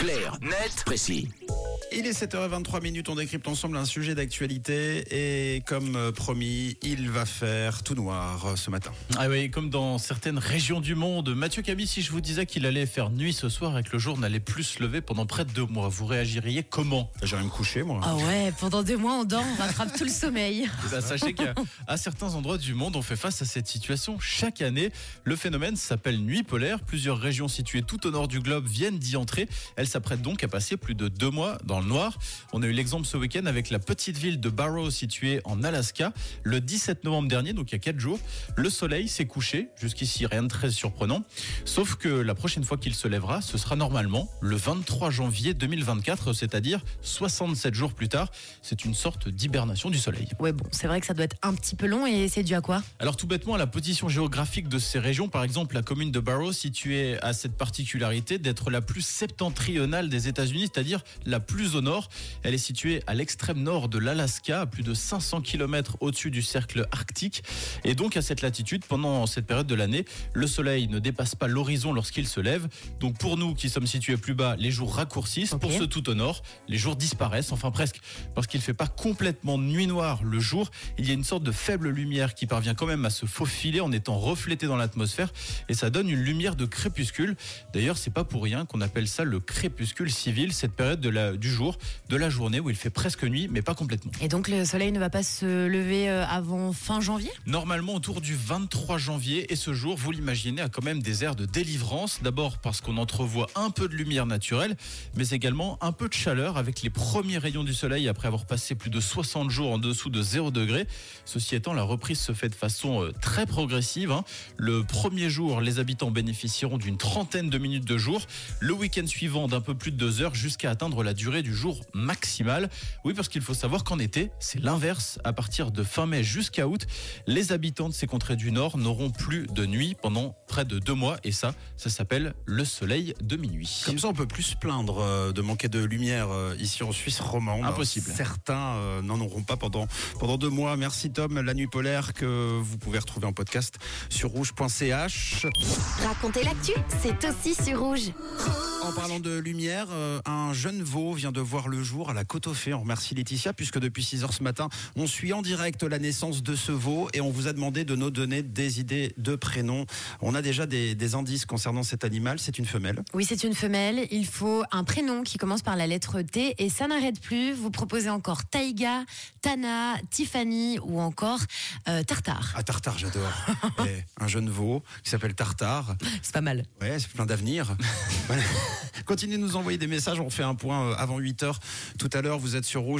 Clair, net, précis. Il est 7h23 minutes, on décrypte ensemble un sujet d'actualité et comme euh, promis, il va faire tout noir euh, ce matin. Ah oui, comme dans certaines régions du monde. Mathieu Camille, si je vous disais qu'il allait faire nuit ce soir et que le jour n'allait plus se lever pendant près de deux mois, vous réagiriez comment? J'irai me coucher moi. Ah ouais, pendant deux mois on dort, on rattrape tout le sommeil. Eh ben, Sachez qu'à certains endroits du monde, on fait face à cette situation chaque année. Le phénomène s'appelle nuit polaire. Plusieurs régions situées tout au nord du globe viennent d'y entrer. Elles s'apprêtent donc à passer plus de deux mois dans le noir. On a eu l'exemple ce week-end avec la petite ville de Barrow située en Alaska. Le 17 novembre dernier, donc il y a quatre jours, le soleil s'est couché. Jusqu'ici, rien de très surprenant. Sauf que la prochaine fois qu'il se lèvera, ce sera normalement le 23 janvier 2024, c'est-à-dire 67 jours plus tard. C'est une sorte d'hibernation du soleil. Ouais bon, c'est vrai que ça doit être un petit peu long et c'est dû à quoi? Alors tout bêtement, à la position géographique de ces régions, par exemple la commune de Barrow située à cette particularité d'être la plus septentrionale des États-Unis, c'est-à-dire la plus au nord. Elle est située à l'extrême nord de l'Alaska, à plus de 500 km au-dessus du cercle arctique. Et donc à cette latitude, pendant cette période de l'année, le soleil ne dépasse pas l'horizon lorsqu'il se lève. Donc pour nous qui sommes situés plus bas, les jours raccourcissent. Pour ceux tout au nord, les jours disparaissent, enfin presque, parce qu'il ne fait pas complètement nuit noire le jour. Il y a une sorte de faible lumière qui parvient quand même à se faufiler en étant reflétée dans l'atmosphère et ça donne une lumière de crépuscule. D'ailleurs, c'est pas pour rien qu'on appelle ça le crépuscule civil, cette période de la, du jour, de la journée où il fait presque nuit, mais pas complètement. Et donc le soleil ne va pas se lever euh, avant fin janvier? Normalement autour du 23 janvier et ce jour, vous l'imaginez, a quand même des airs de délivrance. D'abord parce qu'on entrevoit un peu de lumière naturelle, mais également un peu de chaleur avec les premiers rayons du soleil après avoir passé plus de 60 jours en dessous de 0 degré. Ceci étant, la reprise se fait de façon euh, très progressive. hein. Le premier jour, les habitants bénéficieront d'une trentaine de minutes de jour. Le week-end suivant, d'un peu plus de deux heures jusqu'à atteindre la durée du jour maximale. Oui, parce qu'il faut savoir qu'en été, c'est l'inverse. À partir de fin mai jusqu'à août, les habitants de ces contrées du Nord n'auront plus de nuit pendant près de deux mois. Et ça, ça s'appelle le soleil de minuit. Comme ça, on peut plus se plaindre euh, de manquer de lumière euh, ici en Suisse romande. Impossible. Certains euh, n'en auront pas pendant, pendant deux mois. Merci Tom, la nuit polaire que vous pouvez retrouver en podcast sur rouge.ch. Racontez l'actu, c'est aussi sur rouge. En parlant de lumière, euh, un jeune veau vient de voir le jour à la côte aux Fées. On remercie Laetitia puisque depuis 6 heures ce matin, on suit en direct la naissance de ce veau et on vous a demandé de nous donner des idées de prénoms. On a déjà des, des indices concernant cet animal. C'est une femelle. Oui, c'est une femelle. Il faut un prénom qui commence par la lettre T et ça n'arrête plus. Vous proposez encore Taïga, Tana, Tiffany ou encore euh, Tartare. Ah, Tartare, j'adore. Eh, un jeune veau qui s'appelle Tartare. C'est pas mal. Ouais, c'est plein d'avenir. Continuez de nous envoyer des messages. On fait un point euh, avant 8 heures. Tout à l'heure, vous êtes sur Rouge.